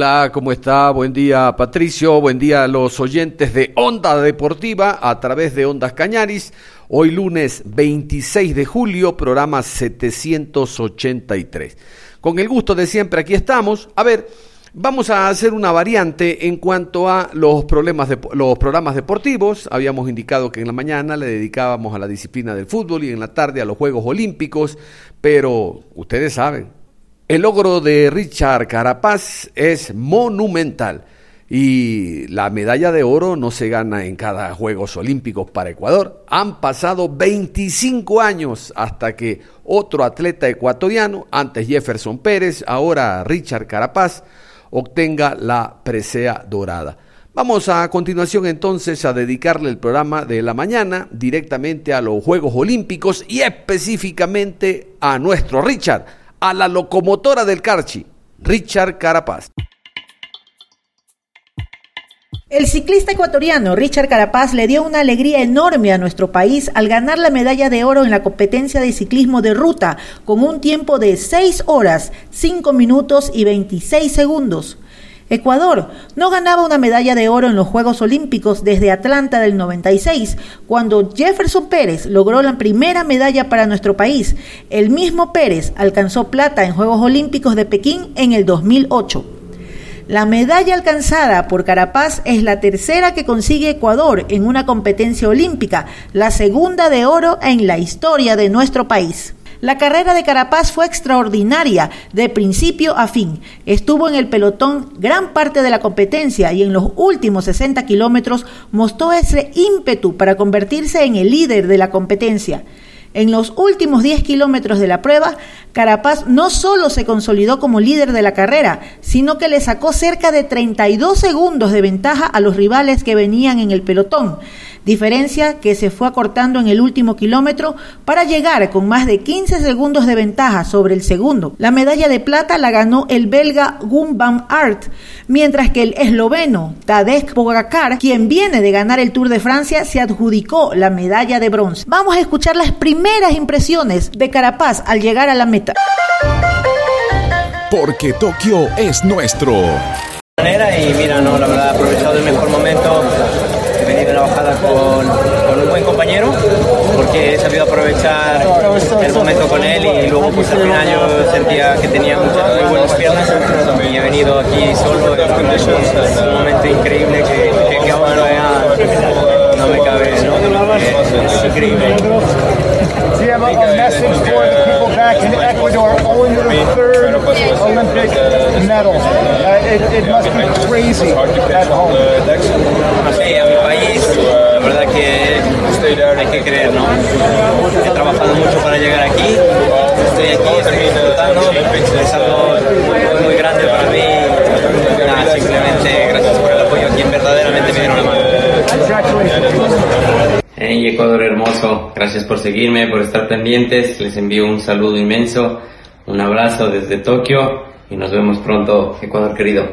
Hola, ¿cómo está? Buen día Patricio, buen día a los oyentes de Onda Deportiva a través de Ondas Cañaris. Hoy lunes 26 de julio, programa 783. Con el gusto de siempre aquí estamos. A ver, vamos a hacer una variante en cuanto a los, problemas de, los programas deportivos. Habíamos indicado que en la mañana le dedicábamos a la disciplina del fútbol y en la tarde a los Juegos Olímpicos, pero ustedes saben, el logro de Richard Carapaz es monumental y la medalla de oro no se gana en cada Juegos Olímpicos para Ecuador. Han pasado 25 años hasta que otro atleta ecuatoriano, antes Jefferson Pérez, ahora Richard Carapaz, obtenga la presea dorada. Vamos a continuación entonces a dedicarle el programa de la mañana directamente a los Juegos Olímpicos y específicamente a nuestro Richard a la locomotora del Carchi, Richard Carapaz. El ciclista ecuatoriano Richard Carapaz le dio una alegría enorme a nuestro país al ganar la medalla de oro en la competencia de ciclismo de ruta con un tiempo de 6 horas, 5 minutos y 26 segundos. Ecuador no ganaba una medalla de oro en los Juegos Olímpicos desde Atlanta del 96, cuando Jefferson Pérez logró la primera medalla para nuestro país. El mismo Pérez alcanzó plata en Juegos Olímpicos de Pekín en el 2008. La medalla alcanzada por Carapaz es la tercera que consigue Ecuador en una competencia olímpica, la segunda de oro en la historia de nuestro país. La carrera de Carapaz fue extraordinaria de principio a fin. Estuvo en el pelotón gran parte de la competencia y en los últimos 60 kilómetros mostró ese ímpetu para convertirse en el líder de la competencia. En los últimos 10 kilómetros de la prueba, Carapaz no solo se consolidó como líder de la carrera, sino que le sacó cerca de 32 segundos de ventaja a los rivales que venían en el pelotón diferencia que se fue acortando en el último kilómetro para llegar con más de 15 segundos de ventaja sobre el segundo. La medalla de plata la ganó el belga Gumbam Art, mientras que el esloveno Tadej Pogacar, quien viene de ganar el Tour de Francia, se adjudicó la medalla de bronce. Vamos a escuchar las primeras impresiones de Carapaz al llegar a la meta. Porque Tokio es nuestro. Y mira, no, la verdad, aprovechado el mejor momento trabajada con, un buen compañero porque he sabido aprovechar el momento con él y luego pues al final yo sentía que tenía muchas buenas piernas y he venido aquí solo es un momento increíble que, que, que ahora no me cabe ¿no? es, increíble Do you have a, a message for the people back in Ecuador owing their third Olympic medal? Uh, it, it must be crazy at home. Sí, a mi país, la verdad que hay que creer, ¿no? He trabajado mucho para llegar aquí, estoy aquí, estoy disfrutando, es algo muy grande para mí. Nada, simplemente gracias por el apoyo, quien verdaderamente me dieron la mano. Hey Ecuador hermoso, gracias por seguirme, por estar pendientes, les envío un saludo inmenso, un abrazo desde Tokio y nos vemos pronto, Ecuador querido.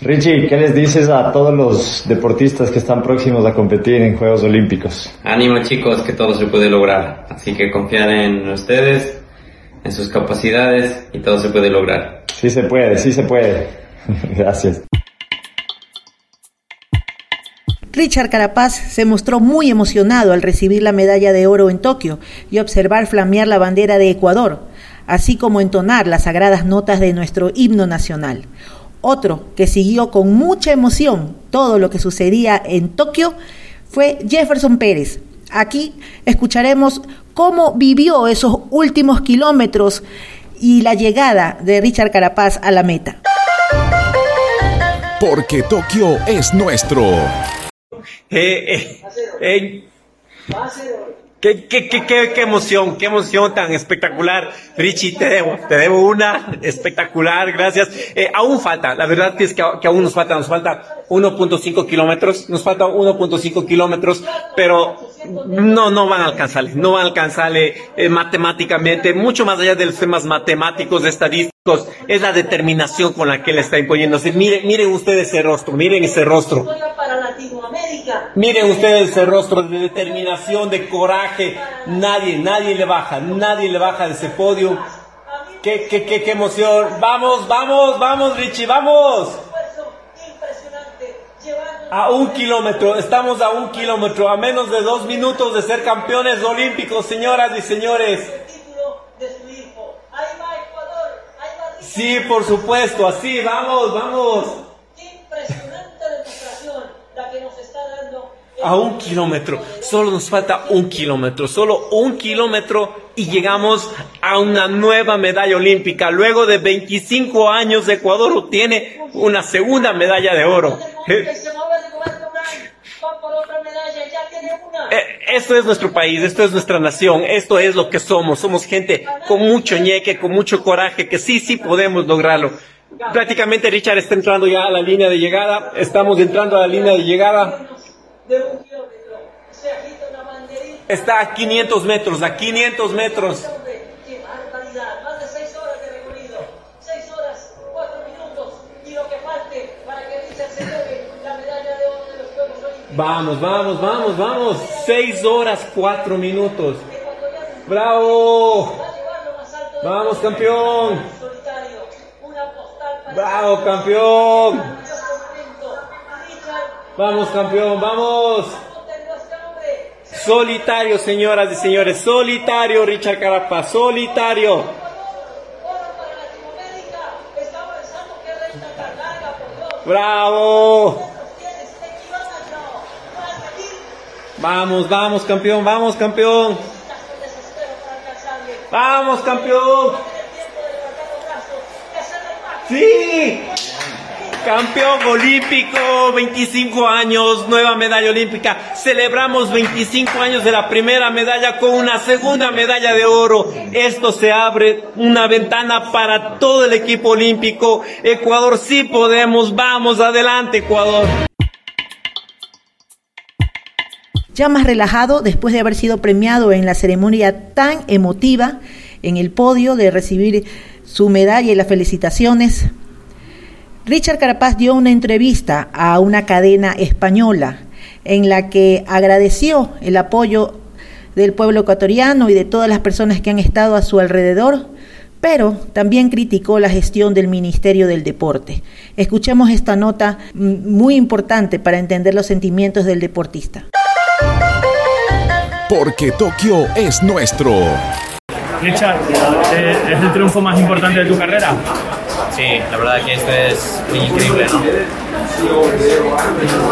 Richie, ¿qué les dices a todos los deportistas que están próximos a competir en Juegos Olímpicos? Ánimo chicos, que todo se puede lograr, así que confiar en ustedes, en sus capacidades y todo se puede lograr. Sí se puede, sí se puede. Gracias. Richard Carapaz se mostró muy emocionado al recibir la medalla de oro en Tokio y observar flamear la bandera de Ecuador, así como entonar las sagradas notas de nuestro himno nacional. Otro que siguió con mucha emoción todo lo que sucedía en Tokio fue Jefferson Pérez, Aquí escucharemos cómo vivió esos últimos kilómetros y la llegada de Richard Carapaz a la meta. Porque Tokio es nuestro. Eh, eh, eh, Qué, qué, qué, qué, emoción, qué emoción tan espectacular. Richie, te debo, te debo una espectacular, gracias. Aún falta, la verdad es que, aún nos falta, nos falta 1.5 kilómetros, nos falta 1.5 kilómetros, pero no, no van a alcanzarle, no van a alcanzarle matemáticamente, mucho más allá de los temas matemáticos, estadísticos, es la determinación con la que él está imponiéndose. Miren, miren ustedes ese rostro, miren ese rostro. Miren ustedes ese rostro de determinación, de coraje. Nadie, nadie le baja, nadie le baja de ese podio. Qué, qué, qué, emoción. Vamos, vamos, vamos, Richie, vamos. A un kilómetro, estamos a un kilómetro, a menos de dos minutos de ser campeones olímpicos, señoras y señores. Sí, por supuesto, así, vamos, vamos. A un kilómetro. Solo nos falta un kilómetro, solo un kilómetro y llegamos a una nueva medalla olímpica. Luego de 25 años, Ecuador obtiene una segunda medalla de oro. Eh, esto es nuestro país, esto es nuestra nación, esto es lo que somos. Somos gente con mucho ñeque, con mucho coraje, que sí, sí podemos lograrlo. Prácticamente Richard está entrando ya a la línea de llegada, estamos entrando a la línea de llegada de un kilómetro. Se agita una banderita. Está a 500 metros, a 500 metros. ¡Qué barbaridad! Más de 6 horas de recorrido. 6 horas, 4 minutos. Y lo que falte para que Richard se lleve la medalla de oro de los Juegos Olímpicos. Vamos, vamos, vamos, vamos. 6 horas, 4 minutos. ¡Bravo! Vamos, campeón. ¡Bravo, campeón! Vamos, campeón, vamos. Solitario, señoras y señores, solitario, Richard Carapaz, solitario. Bravo. Vamos, vamos, campeón, vamos, campeón. Vamos, campeón. Sí. Campeón olímpico, 25 años, nueva medalla olímpica. Celebramos 25 años de la primera medalla con una segunda medalla de oro. Esto se abre una ventana para todo el equipo olímpico. Ecuador sí podemos. Vamos adelante, Ecuador. Ya más relajado, después de haber sido premiado en la ceremonia tan emotiva en el podio de recibir su medalla y las felicitaciones, Richard Carapaz dio una entrevista a una cadena española en la que agradeció el apoyo del pueblo ecuatoriano y de todas las personas que han estado a su alrededor, pero también criticó la gestión del Ministerio del Deporte. Escuchemos esta nota muy importante para entender los sentimientos del deportista. Porque Tokio es nuestro. Richard, eh, ¿es el triunfo más importante de tu carrera? Sí, la verdad que esto es muy increíble, ¿no?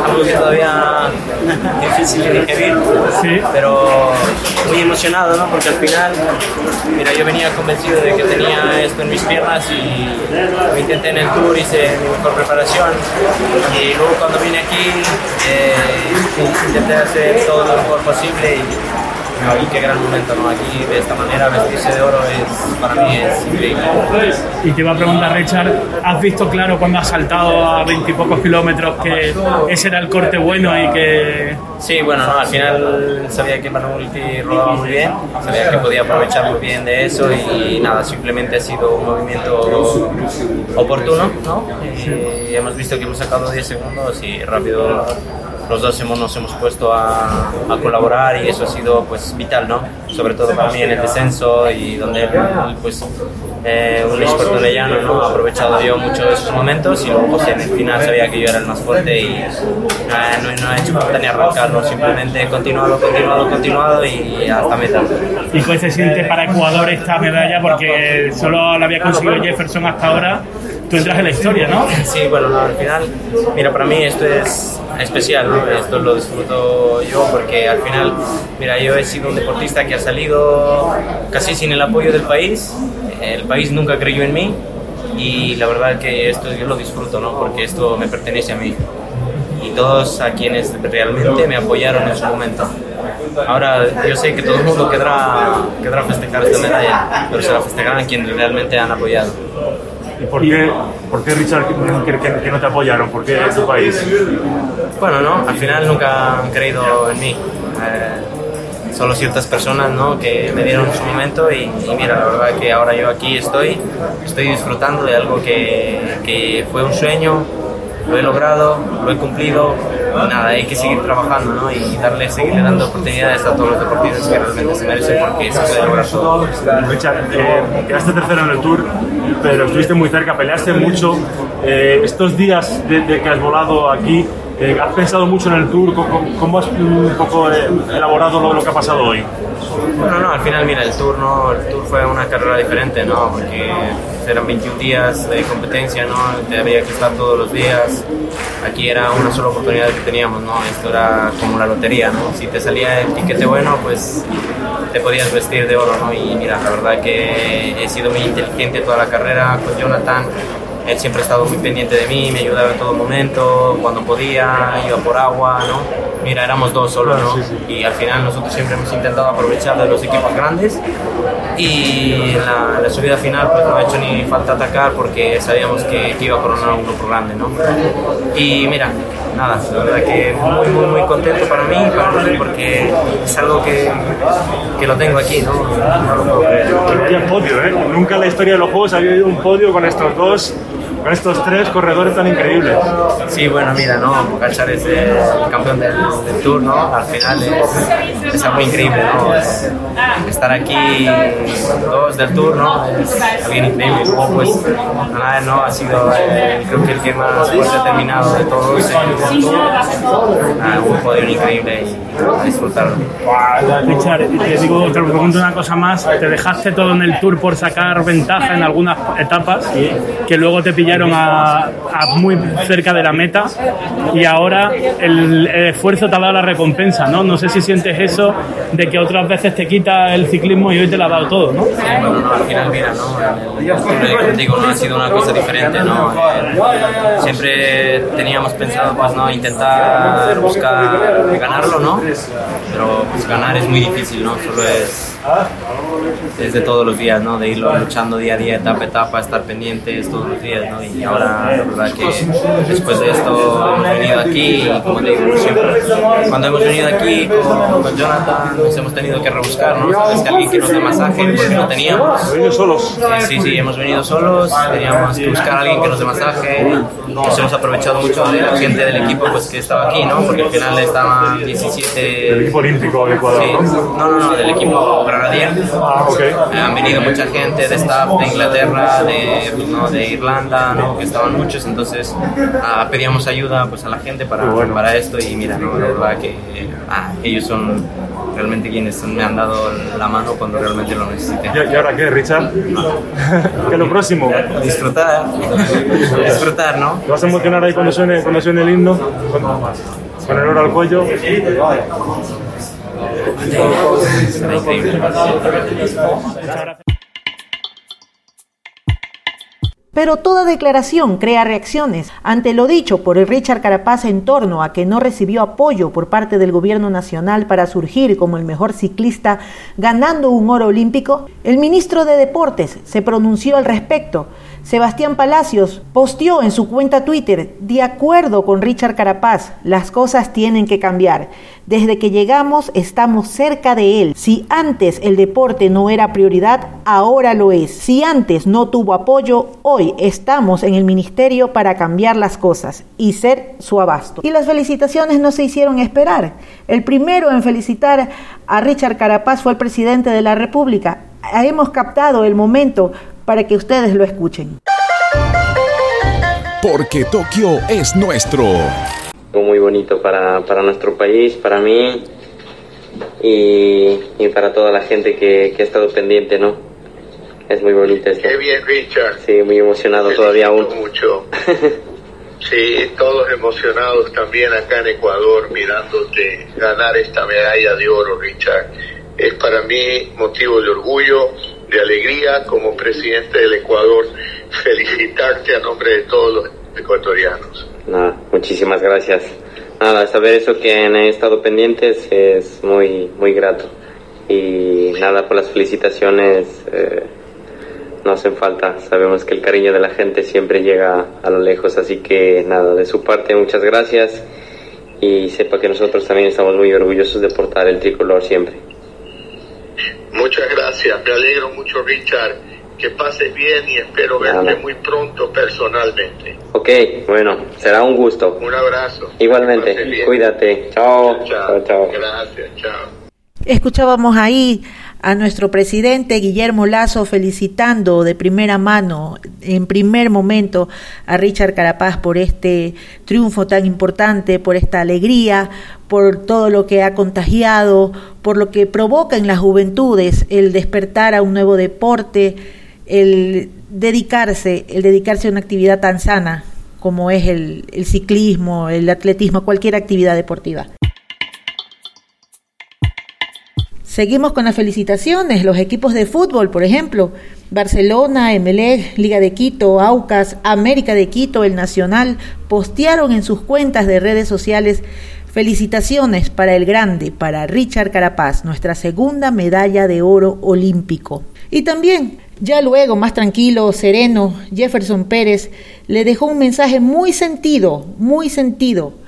Algo que todavía difícil de digerir, sí. pero muy emocionado, ¿no? Porque al final, mira, yo venía convencido de que tenía esto en mis piernas y lo intenté en el tour, hice mi mejor preparación y luego cuando vine aquí eh, intenté hacer todo lo mejor posible y y qué gran momento, ¿no? Aquí de esta manera vestirse de oro es, para mí es increíble. Y te iba a preguntar, Richard, ¿has visto claro cuando has saltado a veintipocos kilómetros que ese era el corte bueno y que...? Sí, bueno, no, al final sabía que Manoliti rodaba muy bien, sabía que podía aprovechar muy bien de eso y, nada, simplemente ha sido un movimiento oportuno, ¿no? Y hemos visto que hemos sacado 10 segundos y rápido los dos hemos, nos hemos puesto a, a, colaborar y eso ha sido pues vital, ¿no? Sobre todo para mí en el descenso y donde pues eh, un experto leyano, ¿no? Ha aprovechado yo mucho esos momentos y luego pues, en el final sabía que yo era el más fuerte y eh, no, no, ha hecho falta ni arrancarlo, simplemente continuado, continuado, continuado y hasta meta. ¿Y cómo se siente para Ecuador esta medalla? Porque solo la había conseguido Jefferson hasta ahora tú entras en la historia, ¿no? Sí, bueno, no, al final, mira, para mí esto es especial, ¿no? Esto lo disfruto yo porque al final, mira, yo he sido un deportista que ha salido casi sin el apoyo del país, el país nunca creyó en mí y la verdad que esto yo lo disfruto, ¿no? Porque esto me pertenece a mí y todos a quienes realmente me apoyaron en su momento. Ahora, yo sé que todo el mundo querrá, querrá festejar esta medalla, pero se la festejarán quienes realmente han apoyado. ¿Y por qué, por qué Richard, que, que- que no te apoyaron? ¿Por qué en tu país? Bueno, no, al final nunca han creído en mí. Eh, solo ciertas personas ¿no? que me dieron su momento y, y mira, la verdad que ahora yo aquí estoy, estoy disfrutando de algo que, que fue un sueño, lo he logrado, lo he cumplido nada, hay que seguir trabajando ¿no? y darle, seguirle dando oportunidades a todos los deportistas que realmente se merecen porque se puede lograr todo. Richard, eh, quedaste tercero en el Tour, pero estuviste muy cerca, peleaste mucho. Eh, estos días de, de que has volado aquí, eh, ¿has pensado mucho en el Tour? ¿Cómo, cómo has un poco eh, elaborado lo, lo que ha pasado hoy? Bueno, no, al final, mira, el tour, no, el tour fue una carrera diferente, ¿no? Porque eran 21 días de competencia, ¿no? Te había que estar todos los días. Aquí era una sola oportunidad que teníamos, ¿no? Esto era como la lotería, ¿no? Si te salía el tiquete bueno, pues te podías vestir de oro, ¿no? Y mira, la verdad que he sido muy inteligente toda la carrera con Jonathan. Él siempre ha estado muy pendiente de mí, me ayudaba en todo momento, cuando podía, iba por agua, ¿no? Mira, éramos dos solo, ¿no? Y al final nosotros siempre hemos intentado aprovechar de los equipos grandes y en la, en la subida final pues no ha hecho ni falta atacar porque sabíamos que, que iba a coronar un grupo grande, ¿no? Y mira, nada, la verdad que muy, muy, muy contento para mí, para mí, porque es algo que, que lo tengo aquí, ¿no? No lo puedo creer. Vaya podio, ¿eh? Nunca en la historia de los Juegos había habido un podio con estos dos, con estos tres corredores tan increíbles. Sí, bueno, mira, ¿no? Pogacar es el campeón del, del Tour, ¿no? Al final es, es algo increíble, ¿no? Es- estar aquí dos del Tour, ¿no? Es alguien increíble. Luego, pues, nada, ¿no? Ha sido, eh, creo que el que más fuerte ha terminado de todos en el Tour. Ah, un podio increíble y a disfrutarlo. Richard, te digo, te pregunto una cosa más. Te dejaste todo en el tour por sacar ventaja en algunas etapas, que luego te pillaron a, a muy cerca de la meta y ahora el, el esfuerzo te ha dado la recompensa, ¿no? No sé si sientes eso de que otras veces te quita el ciclismo y hoy te lo ha dado todo, ¿no? Bueno, no, al final, mira, ¿no? El como digo, no ha sido una cosa diferente, ¿no? Eh, siempre teníamos pensado, pues, ¿no? Intentar buscar ganarlo, ¿no? Pero, pues, ganar es muy difícil, ¿no? Solo es, es de todos los días, ¿no? De irlo luchando día a día, etapa a etapa, estar pendientes todos los días, ¿no? Y ahora, la verdad que después de esto hemos venido aquí y, como te digo, siempre, cuando hemos venido aquí con, con Jonathan, nos hemos tenido que rebuscar, ¿no? Sabes que alguien que nos dé masaje, porque no teníamos. Venido solos. Sí, sí, sí, hemos venido solos, teníamos que buscar a alguien que nos dé masaje, nos hemos aprovechado mucho de la gente del equipo pues que estaba aquí, ¿no? Porque al final estaban 17... El equipo olímpico de Ecuador, Sí, ¿no? no, no, no, del equipo Granadier. Ah, ok. Eh, Han venido mucha gente de staff de Inglaterra, de, ¿no? de Irlanda, ¿no? que estaban muchos, entonces ah, pedíamos ayuda pues, a la gente para, para esto y mira, ¿no? la verdad que ah, ellos son realmente quienes me han dado la mano cuando realmente lo necesité. ¿Y, y ahora qué, Richard? ¿Qué es lo próximo? Disfrutar, disfrutar, ¿no? ¿Te vas a emocionar ahí cuando suene, cuando suene el himno? Con, con el oro al cuello. Pero toda declaración crea reacciones. Ante lo dicho por Richard Carapaz en torno a que no recibió apoyo por parte del gobierno nacional para surgir como el mejor ciclista ganando un oro olímpico, el ministro de Deportes se pronunció al respecto. Sebastián Palacios posteó en su cuenta Twitter, de acuerdo con Richard Carapaz, las cosas tienen que cambiar. Desde que llegamos estamos cerca de él. Si antes el deporte no era prioridad, ahora lo es. Si antes no tuvo apoyo, hoy estamos en el ministerio para cambiar las cosas y ser su abasto. Y las felicitaciones no se hicieron esperar. El primero en felicitar a Richard Carapaz fue el presidente de la República. Hemos captado el momento para que ustedes lo escuchen. Porque Tokio es nuestro. Muy bonito para, para nuestro país, para mí y, y para toda la gente que, que ha estado pendiente, ¿no? Es muy bonito esto. Qué bien, Richard. Sí, muy emocionado todavía aún. mucho. Sí, todos emocionados también acá en Ecuador mirándote ganar esta medalla de oro, Richard. Es para mí motivo de orgullo, de alegría como presidente del Ecuador felicitarte a nombre de todos los ecuatorianos. Nada, muchísimas gracias. Nada, saber eso que han estado pendientes es muy, muy grato. Y nada, por las felicitaciones eh, no hacen falta. Sabemos que el cariño de la gente siempre llega a lo lejos, así que nada, de su parte muchas gracias y sepa que nosotros también estamos muy orgullosos de portar el tricolor siempre. Muchas gracias, me alegro mucho Richard, que pases bien y espero verte muy pronto personalmente. Ok, bueno, será un gusto. Un abrazo. Igualmente, cuídate. Chao. Chao, chao. Gracias, chao. Escuchábamos ahí a nuestro presidente Guillermo Lazo felicitando de primera mano, en primer momento, a Richard Carapaz por este triunfo tan importante, por esta alegría, por todo lo que ha contagiado, por lo que provoca en las juventudes el despertar a un nuevo deporte, el dedicarse, el dedicarse a una actividad tan sana como es el, el ciclismo, el atletismo, cualquier actividad deportiva. Seguimos con las felicitaciones. Los equipos de fútbol, por ejemplo, Barcelona, Emelec, Liga de Quito, Aucas, América de Quito, el Nacional, postearon en sus cuentas de redes sociales felicitaciones para el grande, para Richard Carapaz, nuestra segunda medalla de oro olímpico. Y también, ya luego, más tranquilo, sereno, Jefferson Pérez le dejó un mensaje muy sentido, muy sentido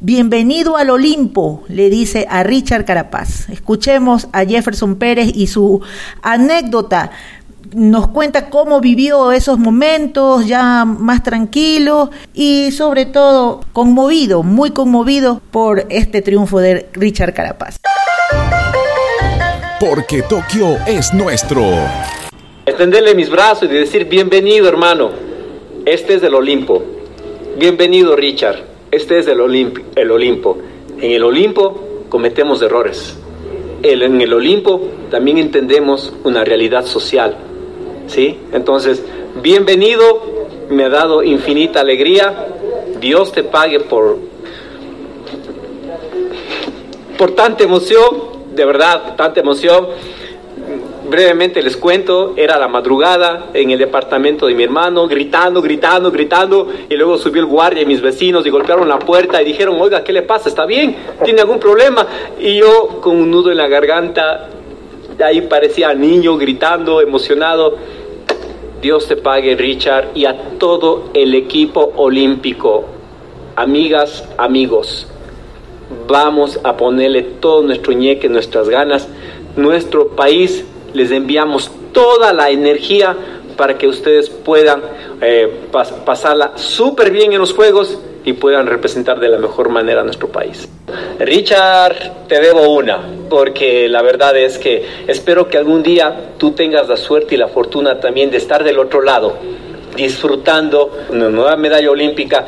Bienvenido al Olimpo, le dice a Richard Carapaz. Escuchemos a Jefferson Pérez y su anécdota. Nos cuenta cómo vivió esos momentos ya más tranquilo y sobre todo conmovido, muy conmovido por este triunfo de Richard Carapaz. Porque Tokio es nuestro. Extenderle mis brazos y decir bienvenido hermano. Este es el Olimpo. Bienvenido Richard. Este es el, Olimp el Olimpo. En el Olimpo cometemos errores. El- en el Olimpo también entendemos una realidad social. ¿Sí? Entonces, bienvenido. Me ha dado infinita alegría. Dios te pague por, por tanta emoción. De verdad, tanta emoción brevemente les cuento, era la madrugada en el departamento de mi hermano, gritando, gritando, gritando, y luego subió el guardia y mis vecinos y golpearon la puerta y dijeron, oiga, ¿qué le pasa? ¿Está bien? ¿Tiene algún problema? Y yo con un nudo en la garganta, ahí parecía niño gritando, emocionado. Dios te pague, Richard, y a todo el equipo olímpico. Amigas, amigos, vamos a ponerle todo nuestro ñeque, nuestras ganas. Nuestro país les enviamos toda la energía para que ustedes puedan eh, pas- pasarla súper bien en los juegos y puedan representar de la mejor manera a nuestro país. Richard, te debo una, porque la verdad es que espero que algún día tú tengas la suerte y la fortuna también de estar del otro lado, disfrutando una nueva medalla olímpica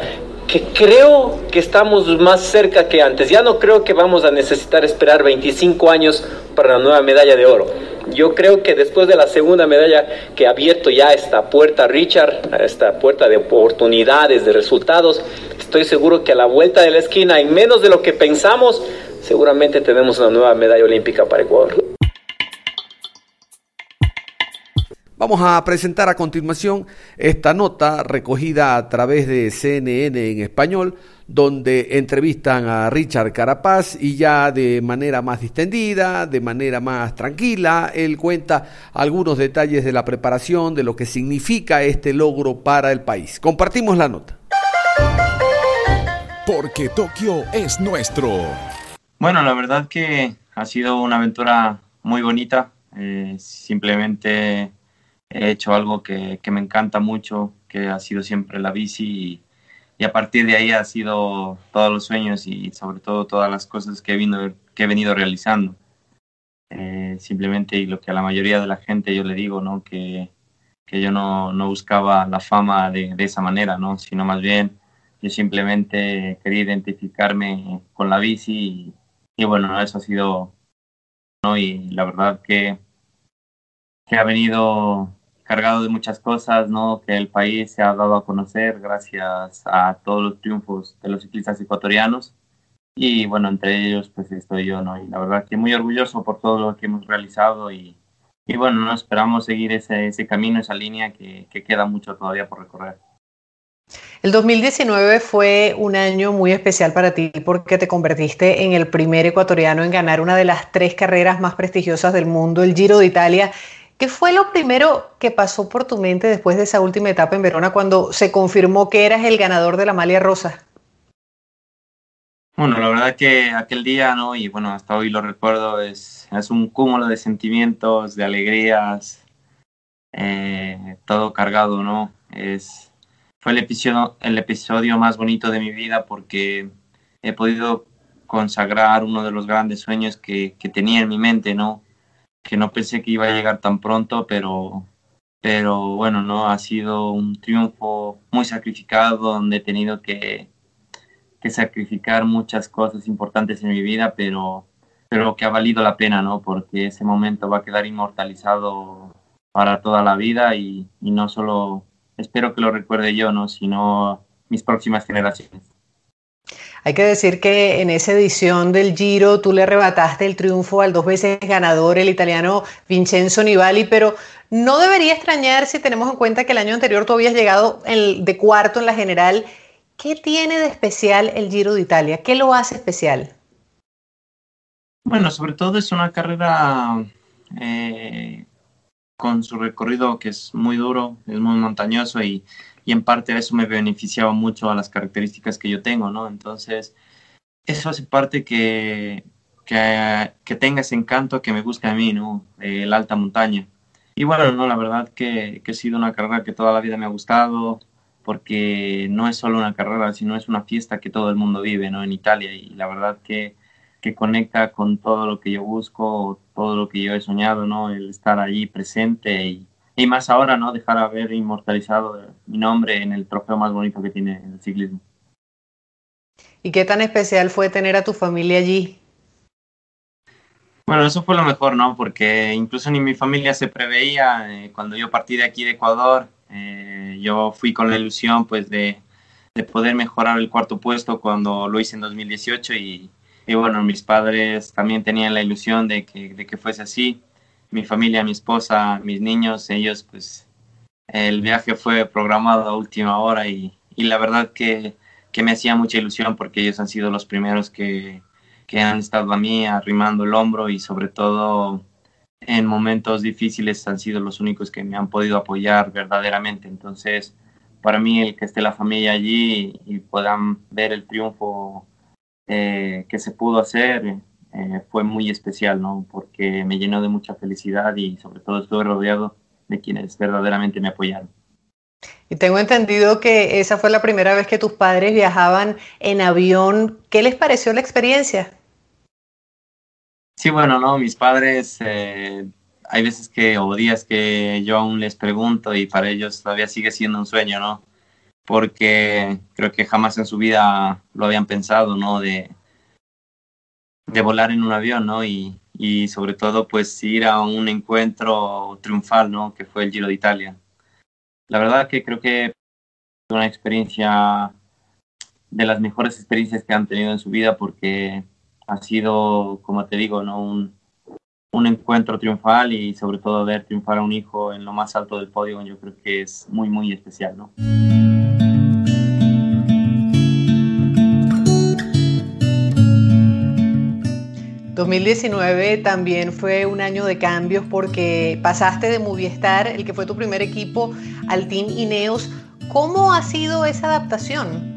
que creo que estamos más cerca que antes. Ya no creo que vamos a necesitar esperar 25 años para la nueva medalla de oro. Yo creo que después de la segunda medalla que ha abierto ya esta puerta Richard, esta puerta de oportunidades, de resultados, estoy seguro que a la vuelta de la esquina, en menos de lo que pensamos, seguramente tenemos una nueva medalla olímpica para Ecuador. Vamos a presentar a continuación esta nota recogida a través de CNN en español, donde entrevistan a Richard Carapaz y ya de manera más distendida, de manera más tranquila, él cuenta algunos detalles de la preparación, de lo que significa este logro para el país. Compartimos la nota. Porque Tokio es nuestro. Bueno, la verdad que ha sido una aventura muy bonita. Eh, simplemente he hecho algo que, que me encanta mucho, que ha sido siempre la bici y, y a partir de ahí ha sido todos los sueños y sobre todo todas las cosas que vino- que he venido realizando. Eh, simplemente y lo que a la mayoría de la gente yo le digo, ¿no? Que, que yo no, no buscaba la fama de, de esa manera, ¿no? Sino más bien yo simplemente quería identificarme con la bici y, y bueno, eso ha sido, ¿no? Y la verdad que, que ha venido cargado de muchas cosas, ¿no? Que el país se ha dado a conocer gracias a todos los triunfos de los ciclistas ecuatorianos. Y bueno, entre ellos pues estoy yo, ¿no? Y la verdad que muy orgulloso por todo lo que hemos realizado y, y bueno, ¿no? esperamos seguir ese, ese camino, esa línea que, que queda mucho todavía por recorrer. El 2019 fue un año muy especial para ti porque te convertiste en el primer ecuatoriano en ganar una de las tres carreras más prestigiosas del mundo, el Giro de Italia. ¿Qué fue lo primero que pasó por tu mente después de esa última etapa en Verona cuando se confirmó que eras el ganador de la Malia Rosa? Bueno, la verdad que aquel día, ¿no? Y bueno, hasta hoy lo recuerdo, es, es un cúmulo de sentimientos, de alegrías, eh, todo cargado, ¿no? Es, fue el episodio, el episodio más bonito de mi vida porque he podido consagrar uno de los grandes sueños que, que tenía en mi mente, ¿no? Que no pensé que iba a llegar tan pronto, pero, pero bueno, ¿no? Ha sido un triunfo muy sacrificado donde he tenido que que sacrificar muchas cosas importantes en mi vida, pero, pero que ha valido la pena, ¿no? Porque ese momento va a quedar inmortalizado para toda la vida y, y no solo espero que lo recuerde yo, ¿no? Sino mis próximas generaciones. Hay que decir que en esa edición del Giro tú le arrebataste el triunfo al dos veces ganador, el italiano Vincenzo Nibali, pero no debería extrañar si tenemos en cuenta que el año anterior tú habías llegado de cuarto en la general ¿Qué tiene de especial el Giro de Italia? ¿Qué lo hace especial? Bueno, sobre todo es una carrera eh, con su recorrido que es muy duro, es muy montañoso y, y en parte eso me beneficiaba mucho a las características que yo tengo, ¿no? Entonces, eso hace parte que, que, que tenga ese encanto que me busca a mí, ¿no? Eh, la alta montaña. Y bueno, no, la verdad que, que ha sido una carrera que toda la vida me ha gustado, porque no es solo una carrera, sino es una fiesta que todo el mundo vive ¿no? en Italia y la verdad que, que conecta con todo lo que yo busco, todo lo que yo he soñado, ¿no? el estar allí presente y, y más ahora, ¿no? dejar haber inmortalizado mi nombre en el trofeo más bonito que tiene el ciclismo. ¿Y qué tan especial fue tener a tu familia allí? Bueno, eso fue lo mejor, ¿no? Porque incluso ni mi familia se preveía eh, cuando yo partí de aquí de Ecuador. Eh, yo fui con la ilusión pues de, de, poder mejorar el cuarto puesto cuando lo hice en 2018 y, y, bueno, mis padres también tenían la ilusión de que, de que fuese así. Mi familia, mi esposa, mis niños, ellos pues el viaje fue programado a última hora y, y la verdad que, que, me hacía mucha ilusión porque ellos han sido los primeros que, que han estado a mí arrimando el hombro y sobre todo en momentos difíciles han sido los únicos que me han podido apoyar verdaderamente. Entonces, para mí el que esté la familia allí y puedan ver el triunfo eh, que se pudo hacer eh, fue muy especial, ¿no? Porque me llenó de mucha felicidad y sobre todo estuve rodeado de quienes verdaderamente me apoyaron. Y tengo entendido que esa fue la primera vez que tus padres viajaban en avión. ¿Qué les pareció la experiencia? Sí, bueno, no, mis padres, eh, hay veces que, o días que yo aún les pregunto y para ellos todavía sigue siendo un sueño, ¿no? Porque creo que jamás en su vida lo habían pensado, ¿no? De, de volar en un avión, ¿no? Y, y sobre todo, pues ir a un encuentro triunfal, ¿no? Que fue el Giro de Italia. La verdad que creo que una experiencia de las mejores experiencias que han tenido en su vida porque ha sido, como te digo, ¿no? un, un encuentro triunfal y sobre todo ver triunfar a un hijo en lo más alto del podio, yo creo que es muy, muy especial, ¿no? ...2019 también fue un año de cambios porque pasaste de Movistar, el que fue tu primer equipo, al Team Ineos. ¿Cómo ha sido esa adaptación?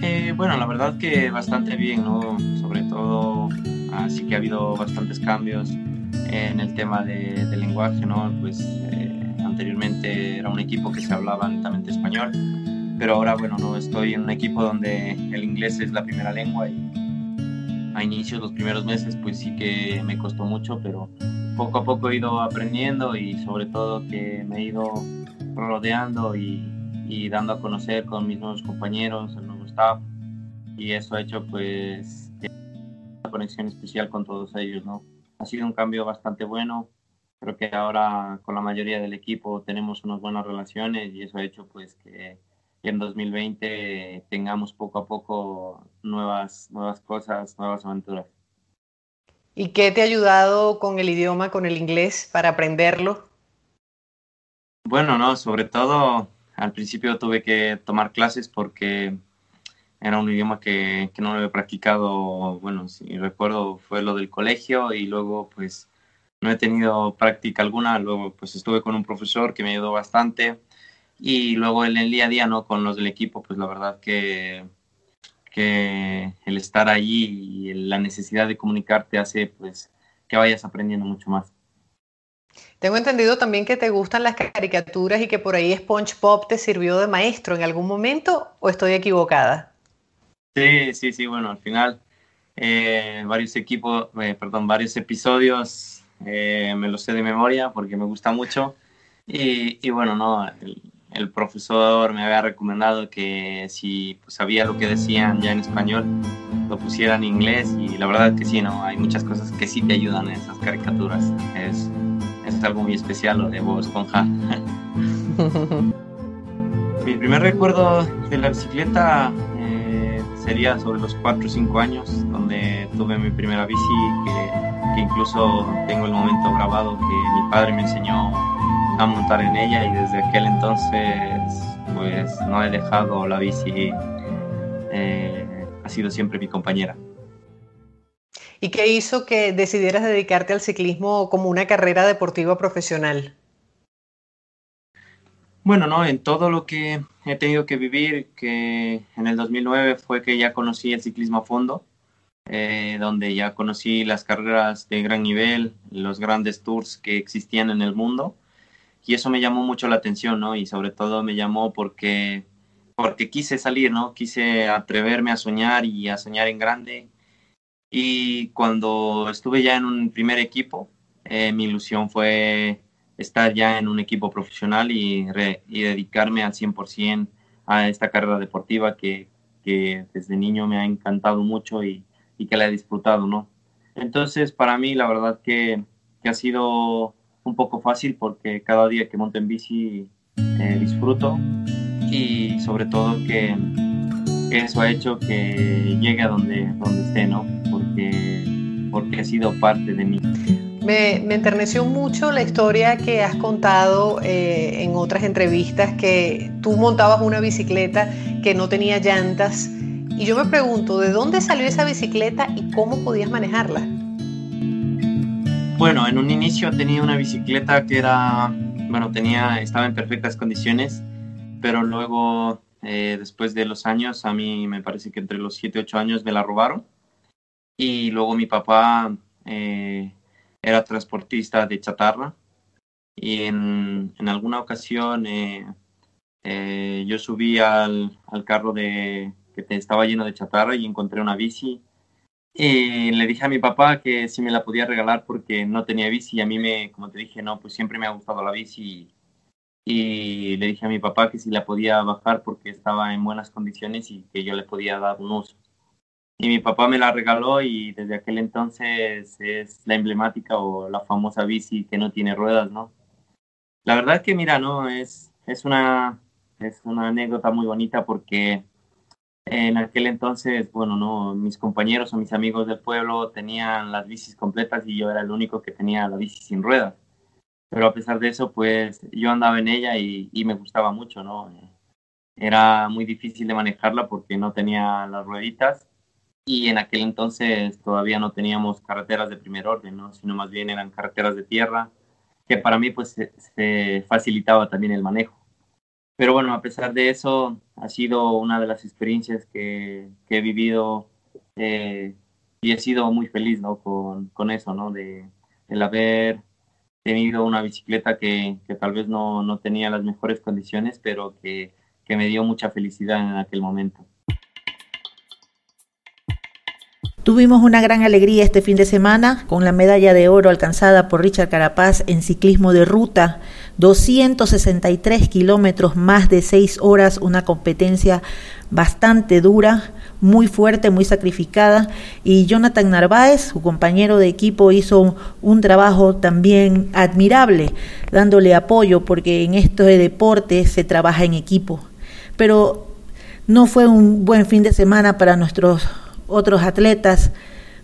Eh, bueno, la verdad que bastante bien, ¿no? Sobre todo, así que ha habido bastantes cambios en el tema de, de lenguaje, ¿no? Pues eh, anteriormente era un equipo que se hablaba netamente español, pero ahora, bueno, no estoy en un equipo donde el inglés es la primera lengua y a inicios, los primeros meses, pues sí que me costó mucho, pero poco a poco he ido aprendiendo y sobre todo que me he ido rodeando y, y dando a conocer con mis nuevos compañeros, el nuevo staff, y eso ha hecho pues una conexión especial con todos ellos, ¿no? Ha sido un cambio bastante bueno, creo que ahora con la mayoría del equipo tenemos unas buenas relaciones y eso ha hecho pues que en 2020 tengamos poco a poco nuevas, nuevas cosas, nuevas aventuras. ¿Y qué te ha ayudado con el idioma, con el inglés, para aprenderlo? Bueno, no, sobre todo al principio tuve que tomar clases porque era un idioma que, que no lo he practicado, bueno, si recuerdo fue lo del colegio y luego pues no he tenido práctica alguna, luego pues estuve con un profesor que me ayudó bastante y luego en el día a día, ¿no? Con los del equipo, pues la verdad que, que el estar allí y la necesidad de comunicarte hace pues que vayas aprendiendo mucho más. Tengo entendido también que te gustan las caricaturas y que por ahí SpongeBob te sirvió de maestro en algún momento o estoy equivocada. Sí, sí, sí, bueno, al final eh, varios equipos, eh, perdón, varios episodios eh, me los sé de memoria porque me gusta mucho y, y bueno, no, el, el, profesor me había recomendado que si pues, sabía lo que decían ya en español lo pusiera en inglés y la verdad que sí, no, hay muchas cosas que sí te ayudan en esas caricaturas. Es, es algo muy especial lo de Bob Esponja. Mi primer recuerdo de la bicicleta eh, sería sobre los 4 o 5 años, donde tuve mi primera bici, que, que, incluso tengo el momento grabado que mi padre me enseñó a montar en ella y desde aquel entonces pues no he dejado la bici, eh, ha sido siempre mi compañera. ¿Y qué hizo que decidieras dedicarte al ciclismo como una carrera deportiva profesional? Bueno, no, en todo lo que he tenido que vivir, que en el 2009 fue que ya conocí el ciclismo a fondo, eh, donde ya conocí las carreras de gran nivel, los grandes tours que existían en el mundo, y eso me llamó mucho la atención, ¿no? Y sobre todo me llamó porque, porque quise salir, ¿no? Quise atreverme a soñar y a soñar en grande, y cuando estuve ya en un primer equipo, eh, mi ilusión fue estar ya en un equipo profesional y, re, y dedicarme al 100% a esta carrera deportiva que, que, desde niño me ha encantado mucho y, y, que la he disfrutado, ¿no? Entonces, para mí, la verdad que, que ha sido un poco fácil porque cada día que monto en bici eh, disfruto y sobre todo que eso ha hecho que llegue a donde, donde esté, ¿no? Porque, porque ha sido parte de mí. Me, me enterneció mucho la historia que has contado eh, en otras entrevistas, que tú montabas una bicicleta que no tenía llantas. Y yo me pregunto, ¿de dónde salió esa bicicleta y cómo podías manejarla? Bueno, en un inicio tenía una bicicleta que era, bueno, tenía, estaba en perfectas condiciones, pero luego eh, después de los años, a mí me parece que entre los 7 y 8 años me la robaron. Y luego mi papá eh, era transportista de chatarra. Y en, en alguna ocasión eh, eh, yo subí al, al, carro de, que estaba lleno de chatarra y encontré una bici. Y le dije a mi papá que si me la podía regalar porque no tenía bici. Y a mí, me, como te dije, no, pues siempre me ha gustado la bici y le dije a mi papá que si la podía bajar porque estaba en buenas condiciones y que yo le podía dar un uso. Y mi papá me la regaló y desde aquel entonces es la emblemática o la famosa bici que no tiene ruedas, ¿no? La verdad que mira, no, es, es, una, es una anécdota muy bonita porque en aquel entonces, bueno, no, mis compañeros o mis amigos del pueblo tenían las bicis completas y yo era el único que tenía la bici sin ruedas pero a pesar de eso, pues yo andaba en ella y, me gustaba mucho, ¿no? Era muy difícil de manejarla porque no tenía las rueditas y en aquel entonces todavía no teníamos carreteras de primer orden, ¿no? Sino más bien eran carreteras de tierra, que para mí pues se facilitaba también el manejo. Pero bueno, a pesar de eso, ha sido una de las experiencias que, que he vivido eh, y he sido muy feliz, ¿no? Con, con eso, ¿no? De el haber tenido una bicicleta que, que tal vez no, no, tenía las mejores condiciones, pero que, que me dio mucha felicidad en aquel momento. Tuvimos una gran alegría este fin de semana con la medalla de oro alcanzada por Richard Carapaz en ciclismo de ruta, 263 kilómetros, más de seis horas, una competencia bastante dura muy fuerte, muy sacrificada. Y Jonathan Narváez, su compañero de equipo, hizo un, trabajo también admirable, dándole apoyo, porque en esto de deporte se trabaja en equipo. Pero no fue un buen fin de semana para nuestros otros atletas,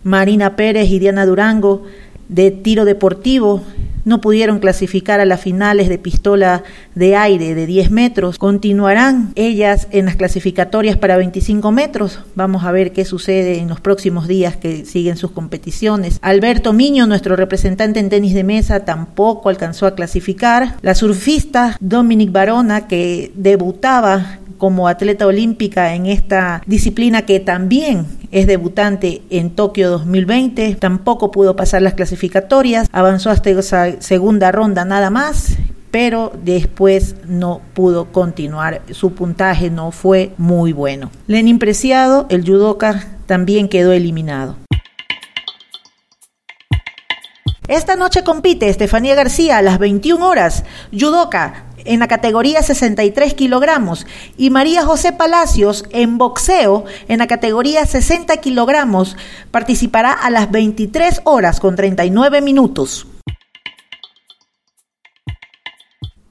Marina Pérez y Diana Durango, de tiro deportivo no pudieron clasificar a las finales de pistola de aire de 10 metros. Continuarán ellas en las clasificatorias para 25 metros. Vamos a ver qué sucede en los próximos días que siguen sus competiciones. Alberto Miño, nuestro representante en tenis de mesa, tampoco alcanzó a clasificar. La surfista Dominic Barona, que debutaba como atleta olímpica en esta disciplina que también es debutante en Tokio 2020, tampoco pudo pasar las clasificatorias, avanzó hasta esa segunda ronda nada más pero después no pudo continuar. Su puntaje no fue muy bueno. Lenin Preciado, el judoka, también quedó eliminado. Esta noche compite Estefanía García a las 21 horas, judoka, en la categoría 63 kilogramos y María José Palacios en boxeo en la categoría 60 kilogramos participará a las 23 horas con 39 minutos.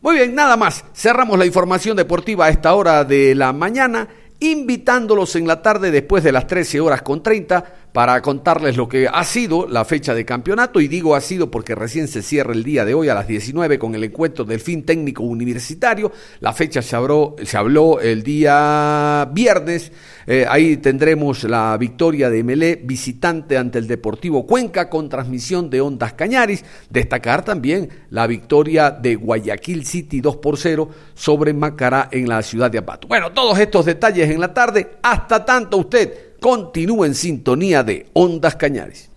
Muy bien, nada más. Cerramos la información deportiva a esta hora de la mañana, invitándolos en la tarde después de las 13 horas con 30 para contarles lo que ha sido la fecha de campeonato y digo ha sido porque recién se cierra el día de hoy a las 19 con el encuentro del fin técnico universitario. La fecha se, se habló el día viernes. Eh, ahí tendremos la victoria de Melé visitante ante el Deportivo Cuenca con transmisión de Ondas Cañaris. Destacar también la victoria de Guayaquil City 2 por 0 sobre Macará en la ciudad de Apato. Bueno, todos estos detalles en la tarde. Hasta tanto usted continúe en sintonía de Ondas Cañares.